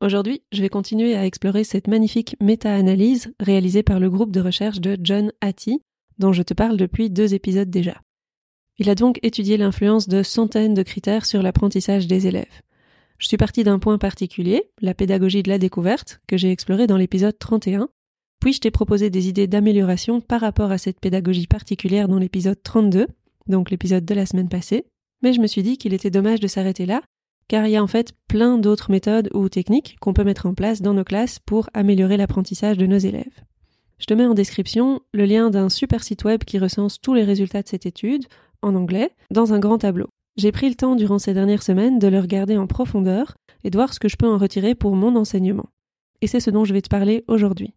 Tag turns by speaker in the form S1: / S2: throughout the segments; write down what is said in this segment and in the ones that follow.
S1: Aujourd'hui, je vais continuer à explorer cette magnifique méta-analyse réalisée par le groupe de recherche de John Hattie, dont je te parle depuis deux épisodes déjà. Il a donc étudié l'influence de centaines de critères sur l'apprentissage des élèves. Je suis partie d'un point particulier, la pédagogie de la découverte, que j'ai exploré dans l'épisode 31, puis je t'ai proposé des idées d'amélioration par rapport à cette pédagogie particulière dans l'épisode 32, donc l'épisode de la semaine passée, mais je me suis dit qu'il était dommage de s'arrêter là car il y a en fait plein d'autres méthodes ou techniques qu'on peut mettre en place dans nos classes pour améliorer l'apprentissage de nos élèves. Je te mets en description le lien d'un super site web qui recense tous les résultats de cette étude, en anglais, dans un grand tableau. J'ai pris le temps durant ces dernières semaines de le regarder en profondeur et de voir ce que je peux en retirer pour mon enseignement. Et c'est ce dont je vais te parler aujourd'hui.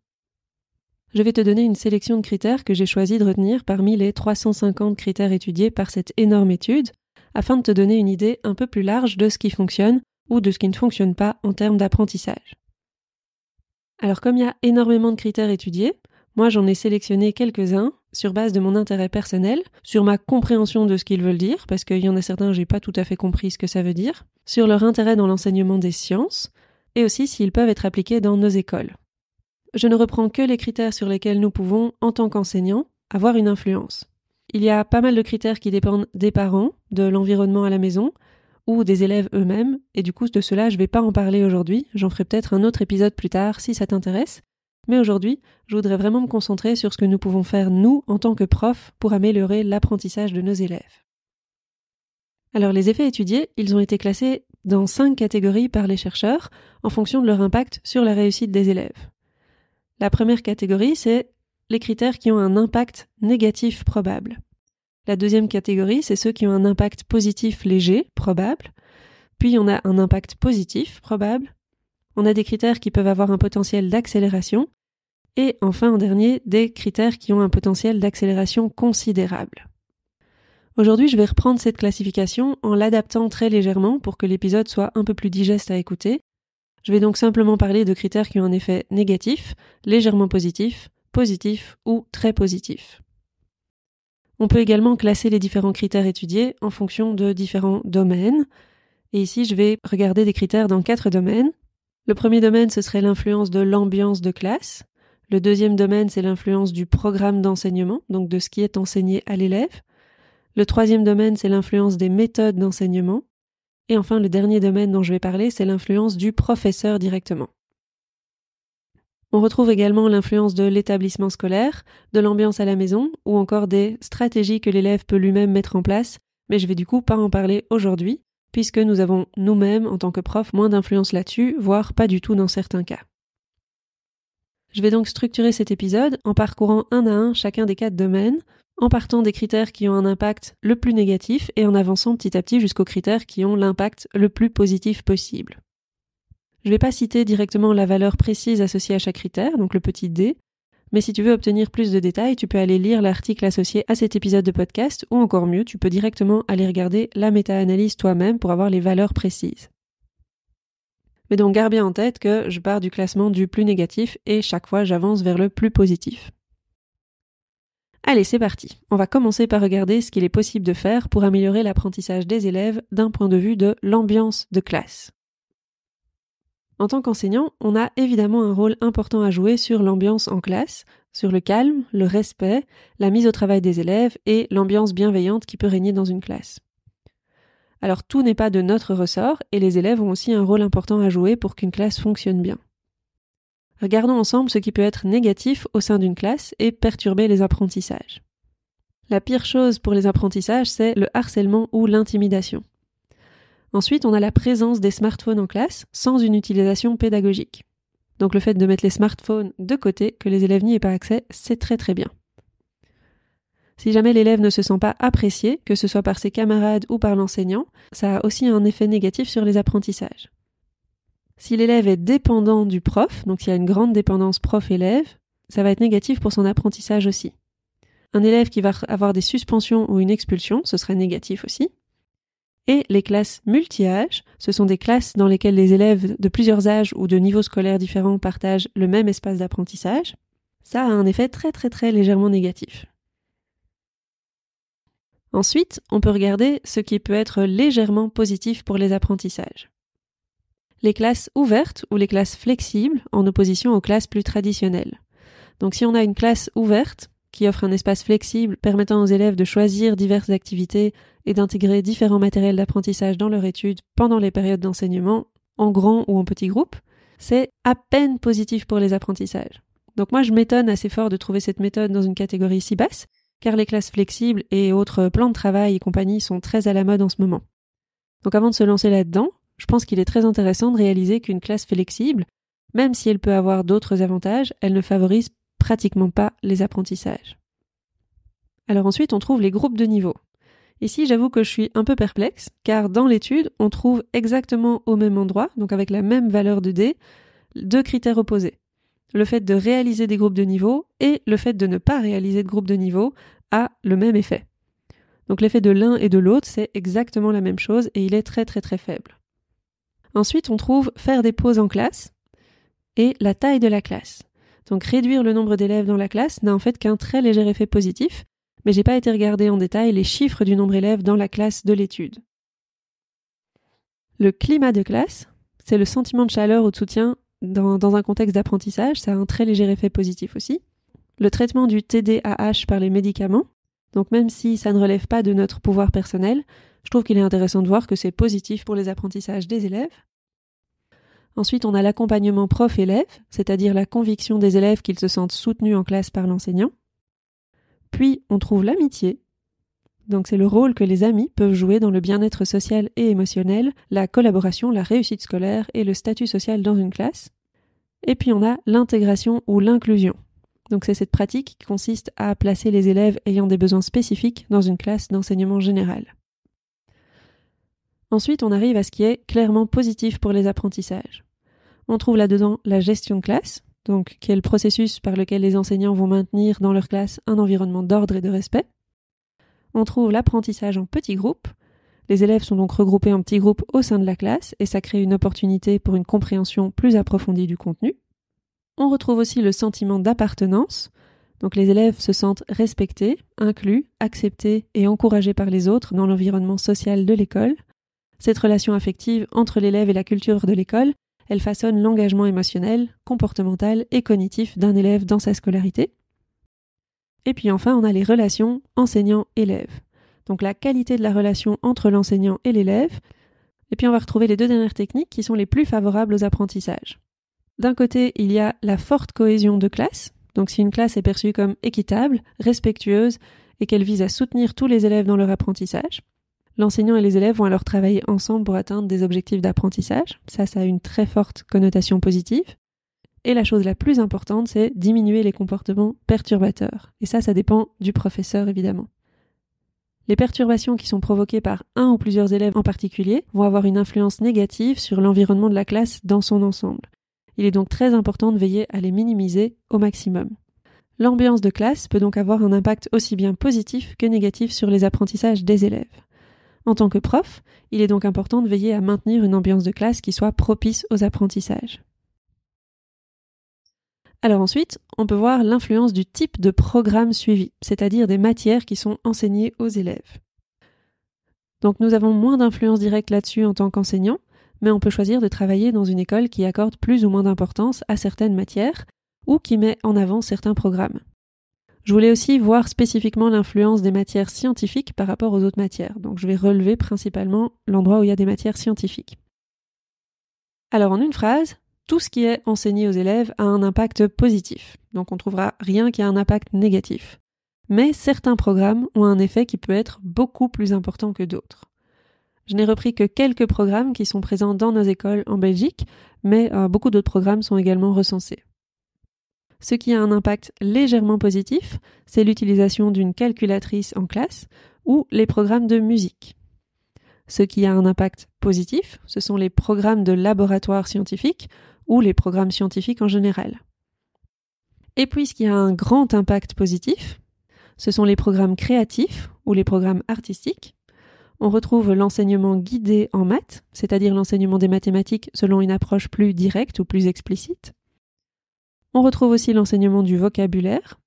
S1: Je vais te donner une sélection de critères que j'ai choisi de retenir parmi les 350 critères étudiés par cette énorme étude, afin de te donner une idée un peu plus large de ce qui fonctionne ou de ce qui ne fonctionne pas en termes d'apprentissage. Alors comme il y a énormément de critères étudiés, moi j'en ai sélectionné quelques-uns sur base de mon intérêt personnel, sur ma compréhension de ce qu'ils veulent dire, parce qu'il y en a certains j'ai pas tout à fait compris ce que ça veut dire, sur leur intérêt dans l'enseignement des sciences, et aussi s'ils peuvent être appliqués dans nos écoles. Je ne reprends que les critères sur lesquels nous pouvons, en tant qu'enseignants, avoir une influence. Il y a pas mal de critères qui dépendent des parents, de l'environnement à la maison, ou des élèves eux-mêmes, et du coup de cela je vais pas en parler aujourd'hui, j'en ferai peut-être un autre épisode plus tard si ça t'intéresse, mais aujourd'hui je voudrais vraiment me concentrer sur ce que nous pouvons faire nous en tant que profs pour améliorer l'apprentissage de nos élèves. Alors les effets étudiés, ils ont été classés dans cinq catégories par les chercheurs en fonction de leur impact sur la réussite des élèves. La première catégorie, c'est les critères qui ont un impact négatif probable. La deuxième catégorie, c'est ceux qui ont un impact positif léger, probable. Puis on a un impact positif, probable. On a des critères qui peuvent avoir un potentiel d'accélération. Et enfin, en dernier, des critères qui ont un potentiel d'accélération considérable. Aujourd'hui, je vais reprendre cette classification en l'adaptant très légèrement pour que l'épisode soit un peu plus digeste à écouter. Je vais donc simplement parler de critères qui ont un effet négatif, légèrement positif, positif ou très positif. On peut également classer les différents critères étudiés en fonction de différents domaines. Et ici, je vais regarder des critères dans quatre domaines. Le premier domaine, ce serait l'influence de l'ambiance de classe. Le deuxième domaine, c'est l'influence du programme d'enseignement, donc de ce qui est enseigné à l'élève. Le troisième domaine, c'est l'influence des méthodes d'enseignement. Et enfin, le dernier domaine dont je vais parler, c'est l'influence du professeur directement. On retrouve également l'influence de l'établissement scolaire, de l'ambiance à la maison, ou encore des stratégies que l'élève peut lui-même mettre en place, mais je vais du coup pas en parler aujourd'hui, puisque nous avons nous-mêmes, en tant que profs, moins d'influence là-dessus, voire pas du tout dans certains cas. Je vais donc structurer cet épisode en parcourant un à un chacun des quatre domaines, en partant des critères qui ont un impact le plus négatif et en avançant petit à petit jusqu'aux critères qui ont l'impact le plus positif possible. Je ne vais pas citer directement la valeur précise associée à chaque critère, donc le petit d, mais si tu veux obtenir plus de détails, tu peux aller lire l'article associé à cet épisode de podcast, ou encore mieux, tu peux directement aller regarder la méta-analyse toi-même pour avoir les valeurs précises. Mais donc garde bien en tête que je pars du classement du plus négatif et chaque fois j'avance vers le plus positif. Allez, c'est parti. On va commencer par regarder ce qu'il est possible de faire pour améliorer l'apprentissage des élèves d'un point de vue de l'ambiance de classe. En tant qu'enseignant, on a évidemment un rôle important à jouer sur l'ambiance en classe, sur le calme, le respect, la mise au travail des élèves et l'ambiance bienveillante qui peut régner dans une classe. Alors tout n'est pas de notre ressort et les élèves ont aussi un rôle important à jouer pour qu'une classe fonctionne bien. Regardons ensemble ce qui peut être négatif au sein d'une classe et perturber les apprentissages. La pire chose pour les apprentissages, c'est le harcèlement ou l'intimidation. Ensuite, on a la présence des smartphones en classe sans une utilisation pédagogique. Donc le fait de mettre les smartphones de côté, que les élèves n'y aient pas accès, c'est très très bien. Si jamais l'élève ne se sent pas apprécié, que ce soit par ses camarades ou par l'enseignant, ça a aussi un effet négatif sur les apprentissages. Si l'élève est dépendant du prof, donc il y a une grande dépendance prof-élève, ça va être négatif pour son apprentissage aussi. Un élève qui va avoir des suspensions ou une expulsion, ce serait négatif aussi. Et les classes multi-âges, ce sont des classes dans lesquelles les élèves de plusieurs âges ou de niveaux scolaires différents partagent le même espace d'apprentissage. Ça a un effet très très très légèrement négatif. Ensuite, on peut regarder ce qui peut être légèrement positif pour les apprentissages. Les classes ouvertes ou les classes flexibles en opposition aux classes plus traditionnelles. Donc si on a une classe ouverte qui offre un espace flexible permettant aux élèves de choisir diverses activités et d'intégrer différents matériels d'apprentissage dans leur étude pendant les périodes d'enseignement, en grand ou en petit groupe, c'est à peine positif pour les apprentissages. Donc moi je m'étonne assez fort de trouver cette méthode dans une catégorie si basse, car les classes flexibles et autres plans de travail et compagnie sont très à la mode en ce moment. Donc avant de se lancer là-dedans, je pense qu'il est très intéressant de réaliser qu'une classe flexible, même si elle peut avoir d'autres avantages, elle ne favorise pratiquement pas les apprentissages. Alors ensuite, on trouve les groupes de niveau. Ici, j'avoue que je suis un peu perplexe, car dans l'étude, on trouve exactement au même endroit, donc avec la même valeur de D, deux critères opposés le fait de réaliser des groupes de niveau et le fait de ne pas réaliser de groupes de niveau a le même effet. Donc l'effet de l'un et de l'autre, c'est exactement la même chose et il est très très très faible. Ensuite, on trouve faire des pauses en classe et la taille de la classe. Donc réduire le nombre d'élèves dans la classe n'a en fait qu'un très léger effet positif, mais j'ai pas été regarder en détail les chiffres du nombre d'élèves dans la classe de l'étude. Le climat de classe, c'est le sentiment de chaleur ou de soutien dans, un contexte d'apprentissage, ça a un très léger effet positif aussi. Le traitement du TDAH par les médicaments, donc même si ça ne relève pas de notre pouvoir personnel, je trouve qu'il est intéressant de voir que c'est positif pour les apprentissages des élèves. Ensuite, on a l'accompagnement prof-élève, c'est-à-dire la conviction des élèves qu'ils se sentent soutenus en classe par l'enseignant. Puis, on trouve l'amitié. Donc, c'est le rôle que les amis peuvent jouer dans le bien-être social et émotionnel, la collaboration, la réussite scolaire et le statut social dans une classe. Et puis on a l'intégration ou l'inclusion. Donc c'est cette pratique qui consiste à placer les élèves ayant des besoins spécifiques dans une classe d'enseignement général. Ensuite, on arrive à ce qui est clairement positif pour les apprentissages. On trouve là-dedans la gestion de classe, donc qui est le processus par lequel les enseignants vont maintenir dans leur classe un environnement d'ordre et de respect. On trouve l'apprentissage en petits groupes, les élèves sont donc regroupés en petits groupes au sein de la classe et ça crée une opportunité pour une compréhension plus approfondie du contenu. On retrouve aussi le sentiment d'appartenance. Donc les élèves se sentent respectés, inclus, acceptés et encouragés par les autres dans l'environnement social de l'école. Cette relation affective entre l'élève et la culture de l'école, elle façonne l'engagement émotionnel, comportemental et cognitif d'un élève dans sa scolarité. Et puis enfin, on a les relations enseignant-élève donc la qualité de la relation entre l'enseignant et l'élève. Et puis on va retrouver les deux dernières techniques qui sont les plus favorables aux apprentissages. D'un côté, il y a la forte cohésion de classe. Donc si une classe est perçue comme équitable, respectueuse et qu'elle vise à soutenir tous les élèves dans leur apprentissage, l'enseignant et les élèves vont alors travailler ensemble pour atteindre des objectifs d'apprentissage. Ça, ça a une très forte connotation positive. Et la chose la plus importante, c'est diminuer les comportements perturbateurs. Et ça, ça dépend du professeur, évidemment. Les perturbations qui sont provoquées par un ou plusieurs élèves en particulier vont avoir une influence négative sur l'environnement de la classe dans son ensemble. Il est donc très important de veiller à les minimiser au maximum. L'ambiance de classe peut donc avoir un impact aussi bien positif que négatif sur les apprentissages des élèves. En tant que prof, il est donc important de veiller à maintenir une ambiance de classe qui soit propice aux apprentissages. Alors ensuite, on peut voir l'influence du type de programme suivi, c'est-à-dire des matières qui sont enseignées aux élèves. Donc nous avons moins d'influence directe là-dessus en tant qu'enseignant, mais on peut choisir de travailler dans une école qui accorde plus ou moins d'importance à certaines matières ou qui met en avant certains programmes. Je voulais aussi voir spécifiquement l'influence des matières scientifiques par rapport aux autres matières, donc je vais relever principalement l'endroit où il y a des matières scientifiques. Alors en une phrase, tout ce qui est enseigné aux élèves a un impact positif. Donc on trouvera rien qui a un impact négatif. Mais certains programmes ont un effet qui peut être beaucoup plus important que d'autres. Je n'ai repris que quelques programmes qui sont présents dans nos écoles en Belgique, mais euh, beaucoup d'autres programmes sont également recensés. Ce qui a un impact légèrement positif, c'est l'utilisation d'une calculatrice en classe ou les programmes de musique. Ce qui a un impact positif, ce sont les programmes de laboratoire scientifique ou les programmes scientifiques en général. Et puis ce qui a un grand impact positif, ce sont les programmes créatifs ou les programmes artistiques. On retrouve l'enseignement guidé en maths, c'est-à-dire l'enseignement des mathématiques selon une approche plus directe ou plus explicite. On retrouve aussi l'enseignement du vocabulaire.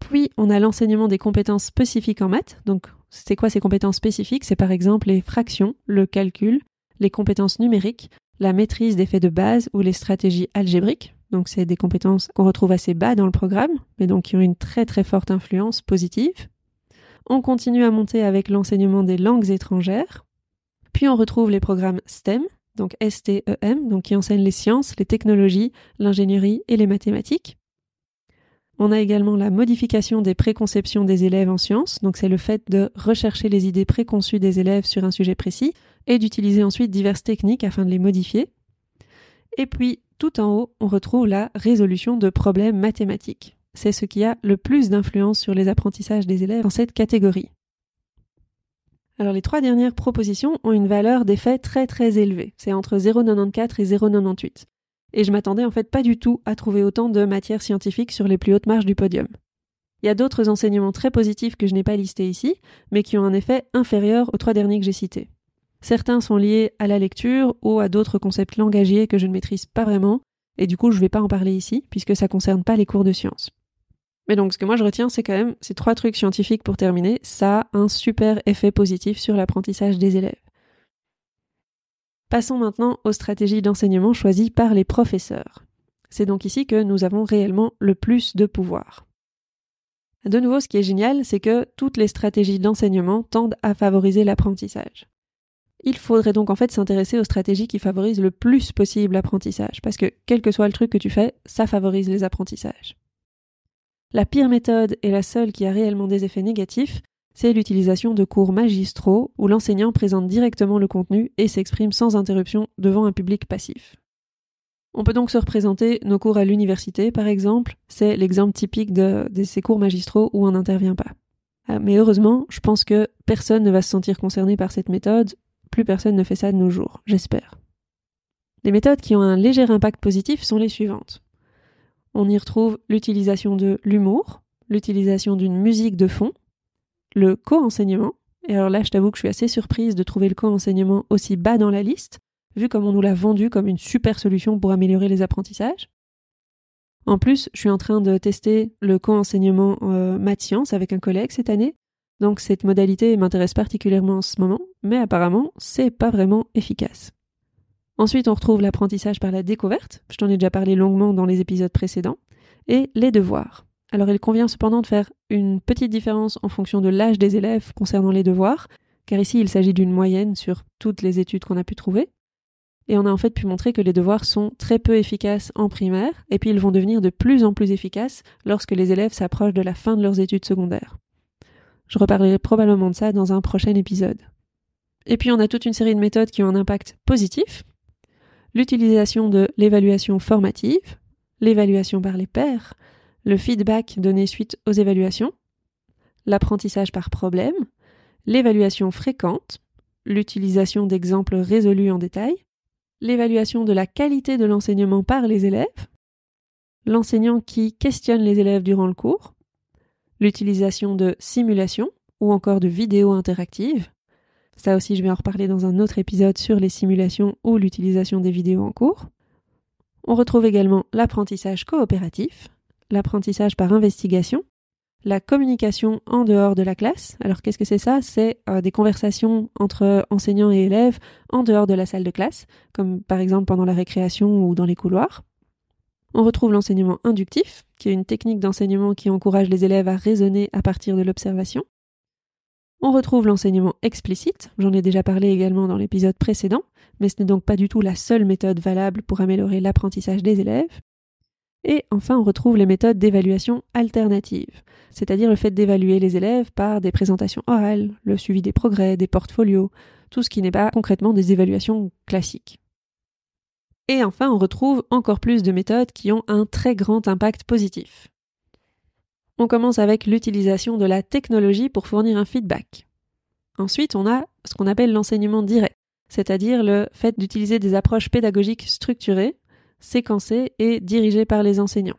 S1: Puis on a l'enseignement des compétences spécifiques en maths. Donc c'est quoi ces compétences spécifiques? C'est par exemple les fractions, le calcul, les compétences numériques, la maîtrise des faits de base ou les stratégies algébriques. Donc c'est des compétences qu'on retrouve assez bas dans le programme, mais donc qui ont une très très forte influence positive. On continue à monter avec l'enseignement des langues étrangères. Puis on retrouve les programmes STEM, donc STEM, donc qui enseignent les sciences, les technologies, l'ingénierie et les mathématiques. On a également la modification des préconceptions des élèves en sciences, donc c'est le fait de rechercher les idées préconçues des élèves sur un sujet précis et d'utiliser ensuite diverses techniques afin de les modifier. Et puis, tout en haut, on retrouve la résolution de problèmes mathématiques. C'est ce qui a le plus d'influence sur les apprentissages des élèves dans cette catégorie. Alors les trois dernières propositions ont une valeur d'effet très très élevée. C'est entre 0,94 et 0,98. Et je m'attendais en fait pas du tout à trouver autant de matières scientifiques sur les plus hautes marges du podium. Il y a d'autres enseignements très positifs que je n'ai pas listés ici, mais qui ont un effet inférieur aux trois derniers que j'ai cités. Certains sont liés à la lecture ou à d'autres concepts langagiers que je ne maîtrise pas vraiment, et du coup je ne vais pas en parler ici, puisque ça ne concerne pas les cours de sciences. Mais donc ce que moi je retiens, c'est quand même ces trois trucs scientifiques pour terminer, ça a un super effet positif sur l'apprentissage des élèves. Passons maintenant aux stratégies d'enseignement choisies par les professeurs. C'est donc ici que nous avons réellement le plus de pouvoir. De nouveau, ce qui est génial, c'est que toutes les stratégies d'enseignement tendent à favoriser l'apprentissage. Il faudrait donc en fait s'intéresser aux stratégies qui favorisent le plus possible l'apprentissage, parce que quel que soit le truc que tu fais, ça favorise les apprentissages. La pire méthode et la seule qui a réellement des effets négatifs, c'est l'utilisation de cours magistraux où l'enseignant présente directement le contenu et s'exprime sans interruption devant un public passif. On peut donc se représenter nos cours à l'université, par exemple, c'est l'exemple typique de, ces cours magistraux où on n'intervient pas. Ah, mais heureusement, je pense que personne ne va se sentir concerné par cette méthode, plus personne ne fait ça de nos jours, j'espère. Les méthodes qui ont un léger impact positif sont les suivantes. On y retrouve l'utilisation de l'humour, l'utilisation d'une musique de fond, le co-enseignement, et alors là je t'avoue que je suis assez surprise de trouver le co-enseignement aussi bas dans la liste, vu comme on nous l'a vendu comme une super solution pour améliorer les apprentissages. En plus, je suis en train de tester le co-enseignement euh, maths sciences avec un collègue cette année, donc cette modalité m'intéresse particulièrement en ce moment, mais apparemment c'est pas vraiment efficace. Ensuite, on retrouve l'apprentissage par la découverte, je t'en ai déjà parlé longuement dans les épisodes précédents, et les devoirs. Alors il convient cependant de faire une petite différence en fonction de l'âge des élèves concernant les devoirs, car ici il s'agit d'une moyenne sur toutes les études qu'on a pu trouver. Et on a en fait pu montrer que les devoirs sont très peu efficaces en primaire, et puis ils vont devenir de plus en plus efficaces lorsque les élèves s'approchent de la fin de leurs études secondaires. Je reparlerai probablement de ça dans un prochain épisode. Et puis on a toute une série de méthodes qui ont un impact positif. L'utilisation de l'évaluation formative, l'évaluation par les pairs, le feedback donné suite aux évaluations, l'apprentissage par problème, l'évaluation fréquente, l'utilisation d'exemples résolus en détail, l'évaluation de la qualité de l'enseignement par les élèves, l'enseignant qui questionne les élèves durant le cours, l'utilisation de simulations ou encore de vidéos interactives. Ça aussi, je vais en reparler dans un autre épisode sur les simulations ou l'utilisation des vidéos en cours. On retrouve également l'apprentissage coopératif, l'apprentissage par investigation, la communication en dehors de la classe. Alors qu'est-ce que c'est ça? C'est euh, des conversations entre enseignants et élèves en dehors de la salle de classe, comme par exemple pendant la récréation ou dans les couloirs. On retrouve l'enseignement inductif, qui est une technique d'enseignement qui encourage les élèves à raisonner à partir de l'observation. On retrouve l'enseignement explicite, j'en ai déjà parlé également dans l'épisode précédent, mais ce n'est donc pas du tout la seule méthode valable pour améliorer l'apprentissage des élèves. Et enfin, on retrouve les méthodes d'évaluation alternative, c'est-à-dire le fait d'évaluer les élèves par des présentations orales, le suivi des progrès, des portfolios, tout ce qui n'est pas concrètement des évaluations classiques. Et enfin, on retrouve encore plus de méthodes qui ont un très grand impact positif. On commence avec l'utilisation de la technologie pour fournir un feedback. Ensuite, on a ce qu'on appelle l'enseignement direct, c'est-à-dire le fait d'utiliser des approches pédagogiques structurées, séquencées et dirigées par les enseignants.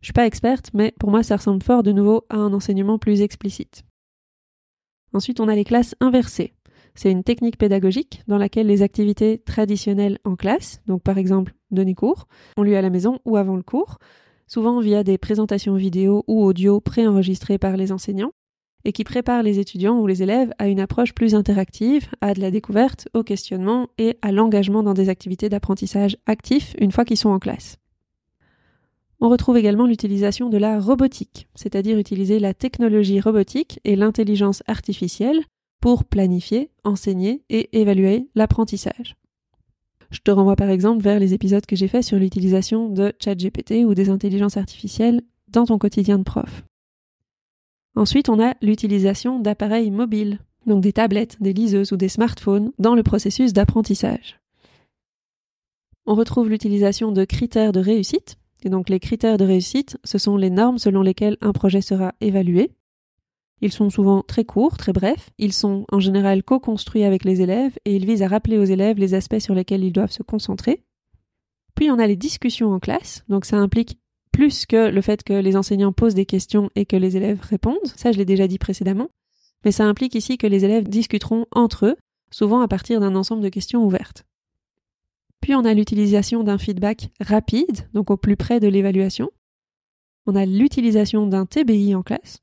S1: Je suis pas experte, mais pour moi ça ressemble fort de nouveau à un enseignement plus explicite. Ensuite, on a les classes inversées. C'est une technique pédagogique dans laquelle les activités traditionnelles en classe, donc par exemple donner cours, ont lieu à la maison ou avant le cours, souvent via des présentations vidéo ou audio préenregistrées par les enseignants, et qui préparent les étudiants ou les élèves à une approche plus interactive, à de la découverte, au questionnement et à l'engagement dans des activités d'apprentissage actifs une fois qu'ils sont en classe. On retrouve également l'utilisation de la robotique, c'est-à-dire utiliser la technologie robotique et l'intelligence artificielle pour planifier, enseigner et évaluer l'apprentissage. Je te renvoie par exemple vers les épisodes que j'ai faits sur l'utilisation de ChatGPT ou des intelligences artificielles dans ton quotidien de prof. Ensuite, on a l'utilisation d'appareils mobiles, donc des tablettes, des liseuses ou des smartphones, dans le processus d'apprentissage. On retrouve l'utilisation de critères de réussite, et donc les critères de réussite, ce sont les normes selon lesquelles un projet sera évalué. Ils sont souvent très courts, très brefs, ils sont en général co-construits avec les élèves et ils visent à rappeler aux élèves les aspects sur lesquels ils doivent se concentrer. Puis on a les discussions en classe, donc ça implique plus que le fait que les enseignants posent des questions et que les élèves répondent, ça je l'ai déjà dit précédemment, mais ça implique ici que les élèves discuteront entre eux, souvent à partir d'un ensemble de questions ouvertes. Puis on a l'utilisation d'un feedback rapide, donc au plus près de l'évaluation. On a l'utilisation d'un TBI en classe,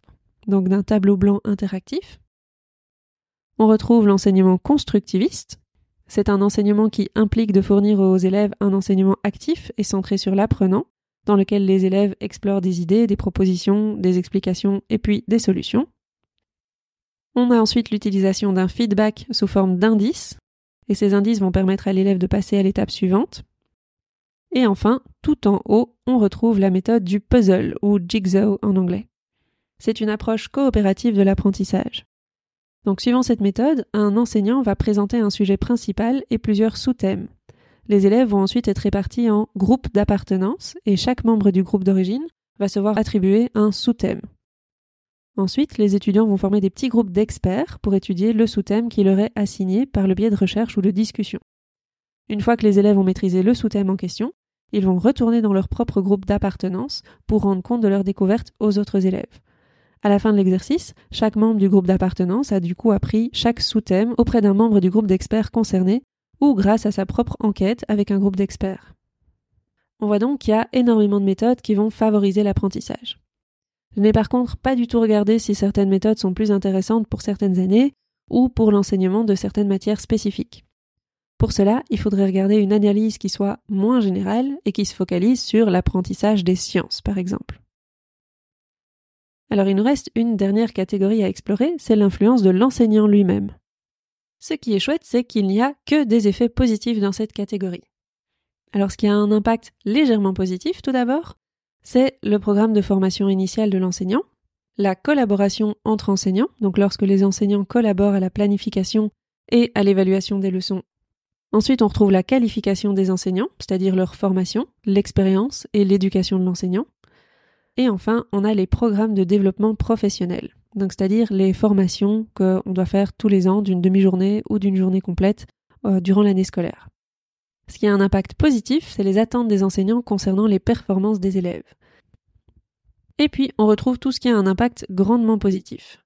S1: donc d'un tableau blanc interactif. On retrouve l'enseignement constructiviste. C'est un enseignement qui implique de fournir aux élèves un enseignement actif et centré sur l'apprenant, dans lequel les élèves explorent des idées, des propositions, des explications et puis des solutions. On a ensuite l'utilisation d'un feedback sous forme d'indices, et ces indices vont permettre à l'élève de passer à l'étape suivante. Et enfin, tout en haut, on retrouve la méthode du puzzle ou jigsaw en anglais. C'est une approche coopérative de l'apprentissage. Donc suivant cette méthode, un enseignant va présenter un sujet principal et plusieurs sous-thèmes. Les élèves vont ensuite être répartis en groupes d'appartenance et chaque membre du groupe d'origine va se voir attribuer un sous-thème. Ensuite, les étudiants vont former des petits groupes d'experts pour étudier le sous-thème qui leur est assigné par le biais de recherche ou de discussion. Une fois que les élèves ont maîtrisé le sous-thème en question, ils vont retourner dans leur propre groupe d'appartenance pour rendre compte de leur découverte aux autres élèves. À la fin de l'exercice, chaque membre du groupe d'appartenance a du coup appris chaque sous-thème auprès d'un membre du groupe d'experts concerné ou grâce à sa propre enquête avec un groupe d'experts. On voit donc qu'il y a énormément de méthodes qui vont favoriser l'apprentissage. Je n'ai par contre pas du tout regardé si certaines méthodes sont plus intéressantes pour certaines années ou pour l'enseignement de certaines matières spécifiques. Pour cela, il faudrait regarder une analyse qui soit moins générale et qui se focalise sur l'apprentissage des sciences, par exemple. Alors il nous reste une dernière catégorie à explorer, c'est l'influence de l'enseignant lui-même. Ce qui est chouette, c'est qu'il n'y a que des effets positifs dans cette catégorie. Alors ce qui a un impact légèrement positif tout d'abord, c'est le programme de formation initiale de l'enseignant, la collaboration entre enseignants, donc lorsque les enseignants collaborent à la planification et à l'évaluation des leçons. Ensuite, on retrouve la qualification des enseignants, c'est-à-dire leur formation, l'expérience et l'éducation de l'enseignant. Et enfin, on a les programmes de développement professionnel, donc c'est-à-dire les formations qu'on doit faire tous les ans d'une demi-journée ou d'une journée complète euh, durant l'année scolaire. Ce qui a un impact positif, c'est les attentes des enseignants concernant les performances des élèves. Et puis, on retrouve tout ce qui a un impact grandement positif.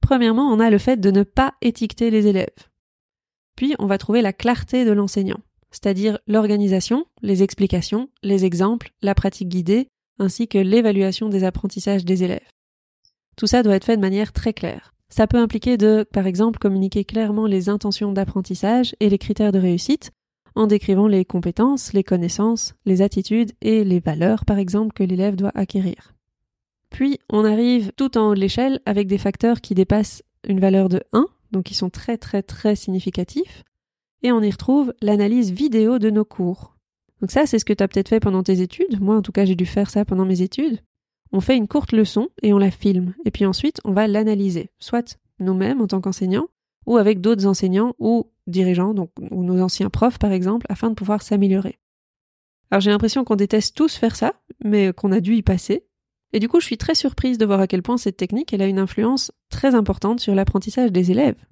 S1: Premièrement, on a le fait de ne pas étiqueter les élèves. Puis, on va trouver la clarté de l'enseignant, c'est-à-dire l'organisation, les explications, les exemples, la pratique guidée, ainsi que l'évaluation des apprentissages des élèves. Tout ça doit être fait de manière très claire. Ça peut impliquer de, par exemple, communiquer clairement les intentions d'apprentissage et les critères de réussite, en décrivant les compétences, les connaissances, les attitudes et les valeurs, par exemple, que l'élève doit acquérir. Puis, on arrive tout en haut de l'échelle avec des facteurs qui dépassent une valeur de 1, donc qui sont très très très significatifs, et on y retrouve l'analyse vidéo de nos cours. Donc ça, c'est ce que tu as peut-être fait pendant tes études. Moi, en tout cas, j'ai dû faire ça pendant mes études. On fait une courte leçon et on la filme. Et puis ensuite, on va l'analyser, soit nous-mêmes en tant qu'enseignants, ou avec d'autres enseignants ou dirigeants, donc, ou nos anciens profs par exemple, afin de pouvoir s'améliorer. Alors j'ai l'impression qu'on déteste tous faire ça, mais qu'on a dû y passer. Et du coup, je suis très surprise de voir à quel point cette technique elle a une influence très importante sur l'apprentissage des élèves.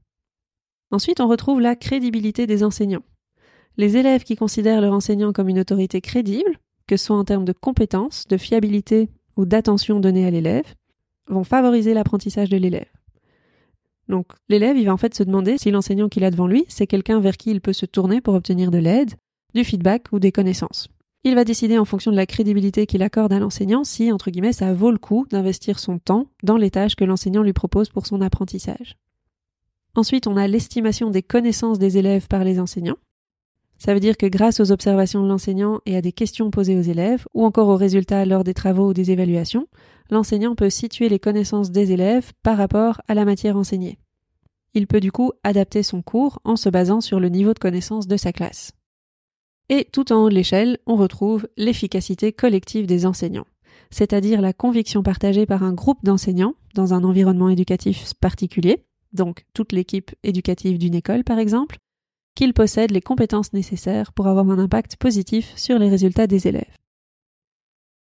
S1: Ensuite, on retrouve la crédibilité des enseignants. Les élèves qui considèrent leur enseignant comme une autorité crédible, que ce soit en termes de compétences, de fiabilité ou d'attention donnée à l'élève vont favoriser l'apprentissage de l'élève. Donc l'élève, il va en fait se demander si l'enseignant qu'il a devant lui, c'est quelqu'un vers qui il peut se tourner pour obtenir de l'aide, du feedback ou des connaissances. Il va décider en fonction de la crédibilité qu'il accorde à l'enseignant si, entre guillemets, ça vaut le coup d'investir son temps dans les tâches que l'enseignant lui propose pour son apprentissage. Ensuite, on a l'estimation des connaissances des élèves par les enseignants. Ça veut dire que grâce aux observations de l'enseignant et à des questions posées aux élèves, ou encore aux résultats lors des travaux ou des évaluations, l'enseignant peut situer les connaissances des élèves par rapport à la matière enseignée. Il peut du coup adapter son cours en se basant sur le niveau de connaissance de sa classe. Et tout en haut de l'échelle, on retrouve l'efficacité collective des enseignants, c'est-à-dire la conviction partagée par un groupe d'enseignants dans un environnement éducatif particulier, donc toute l'équipe éducative d'une école par exemple, qu'ils possèdent les compétences nécessaires pour avoir un impact positif sur les résultats des élèves.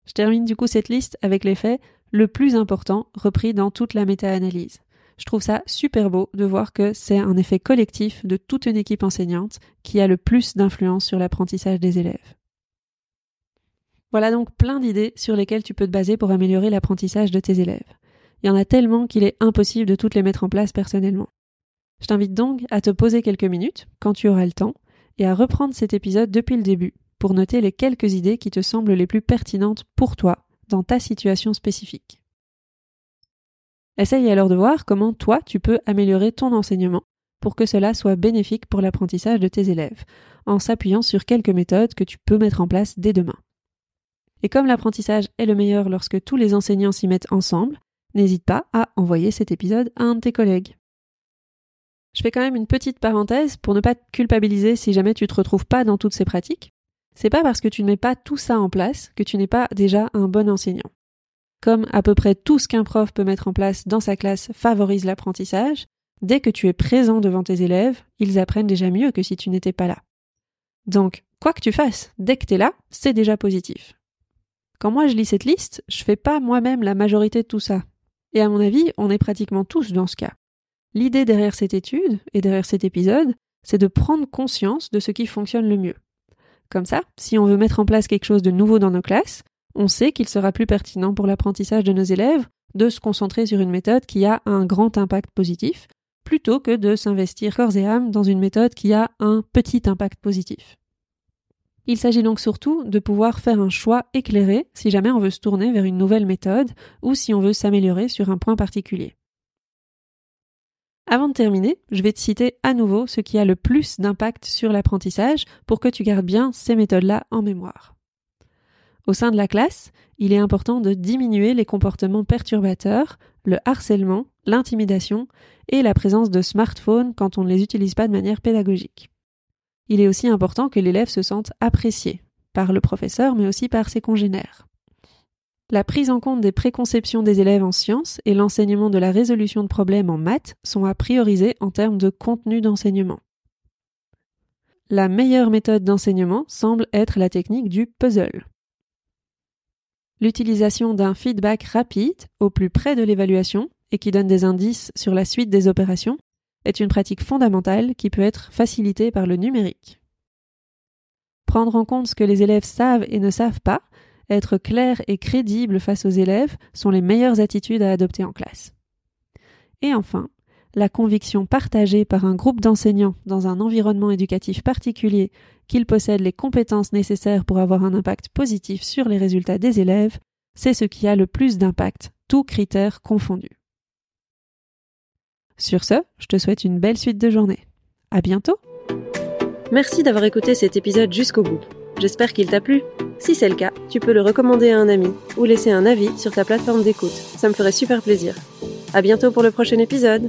S1: Je termine du coup cette liste avec l'effet le plus important repris dans toute la méta-analyse. Je trouve ça super beau de voir que c'est un effet collectif de toute une équipe enseignante qui a le plus d'influence sur l'apprentissage des élèves. Voilà donc plein d'idées sur lesquelles tu peux te baser pour améliorer l'apprentissage de tes élèves. Il y en a tellement qu'il est impossible de toutes les mettre en place personnellement. Je t'invite donc à te poser quelques minutes, quand tu auras le temps, et à reprendre cet épisode depuis le début pour noter les quelques idées qui te semblent les plus pertinentes pour toi dans ta situation spécifique. Essaye alors de voir comment toi tu peux améliorer ton enseignement pour que cela soit bénéfique pour l'apprentissage de tes élèves, en s'appuyant sur quelques méthodes que tu peux mettre en place dès demain. Et comme l'apprentissage est le meilleur lorsque tous les enseignants s'y mettent ensemble, n'hésite pas à envoyer cet épisode à un de tes collègues. Je fais quand même une petite parenthèse pour ne pas te culpabiliser si jamais tu te retrouves pas dans toutes ces pratiques. C'est pas parce que tu ne mets pas tout ça en place que tu n'es pas déjà un bon enseignant. Comme à peu près tout ce qu'un prof peut mettre en place dans sa classe favorise l'apprentissage, dès que tu es présent devant tes élèves, ils apprennent déjà mieux que si tu n'étais pas là. Donc, quoi que tu fasses, dès que tu es là, c'est déjà positif. Quand moi je lis cette liste, je fais pas moi-même la majorité de tout ça. Et à mon avis, on est pratiquement tous dans ce cas. L'idée derrière cette étude et derrière cet épisode, c'est de prendre conscience de ce qui fonctionne le mieux. Comme ça, si on veut mettre en place quelque chose de nouveau dans nos classes, on sait qu'il sera plus pertinent pour l'apprentissage de nos élèves de se concentrer sur une méthode qui a un grand impact positif, plutôt que de s'investir corps et âme dans une méthode qui a un petit impact positif. Il s'agit donc surtout de pouvoir faire un choix éclairé si jamais on veut se tourner vers une nouvelle méthode ou si on veut s'améliorer sur un point particulier. Avant de terminer, je vais te citer à nouveau ce qui a le plus d'impact sur l'apprentissage pour que tu gardes bien ces méthodes-là en mémoire. Au sein de la classe, il est important de diminuer les comportements perturbateurs, le harcèlement, l'intimidation et la présence de smartphones quand on ne les utilise pas de manière pédagogique. Il est aussi important que l'élève se sente apprécié par le professeur mais aussi par ses congénères. La prise en compte des préconceptions des élèves en sciences et l'enseignement de la résolution de problèmes en maths sont à prioriser en termes de contenu d'enseignement. La meilleure méthode d'enseignement semble être la technique du puzzle. L'utilisation d'un feedback rapide au plus près de l'évaluation et qui donne des indices sur la suite des opérations est une pratique fondamentale qui peut être facilitée par le numérique. Prendre en compte ce que les élèves savent et ne savent pas être clair et crédible face aux élèves sont les meilleures attitudes à adopter en classe. Et enfin, la conviction partagée par un groupe d'enseignants dans un environnement éducatif particulier qu'ils possèdent les compétences nécessaires pour avoir un impact positif sur les résultats des élèves, c'est ce qui a le plus d'impact, tous critères confondus. Sur ce, je te souhaite une belle suite de journée. À bientôt! Merci d'avoir écouté cet épisode jusqu'au bout. J'espère qu'il t'a plu. Si c'est le cas, tu peux le recommander à un ami ou laisser un avis sur ta plateforme d'écoute. Ça me ferait super plaisir. À bientôt pour le prochain épisode.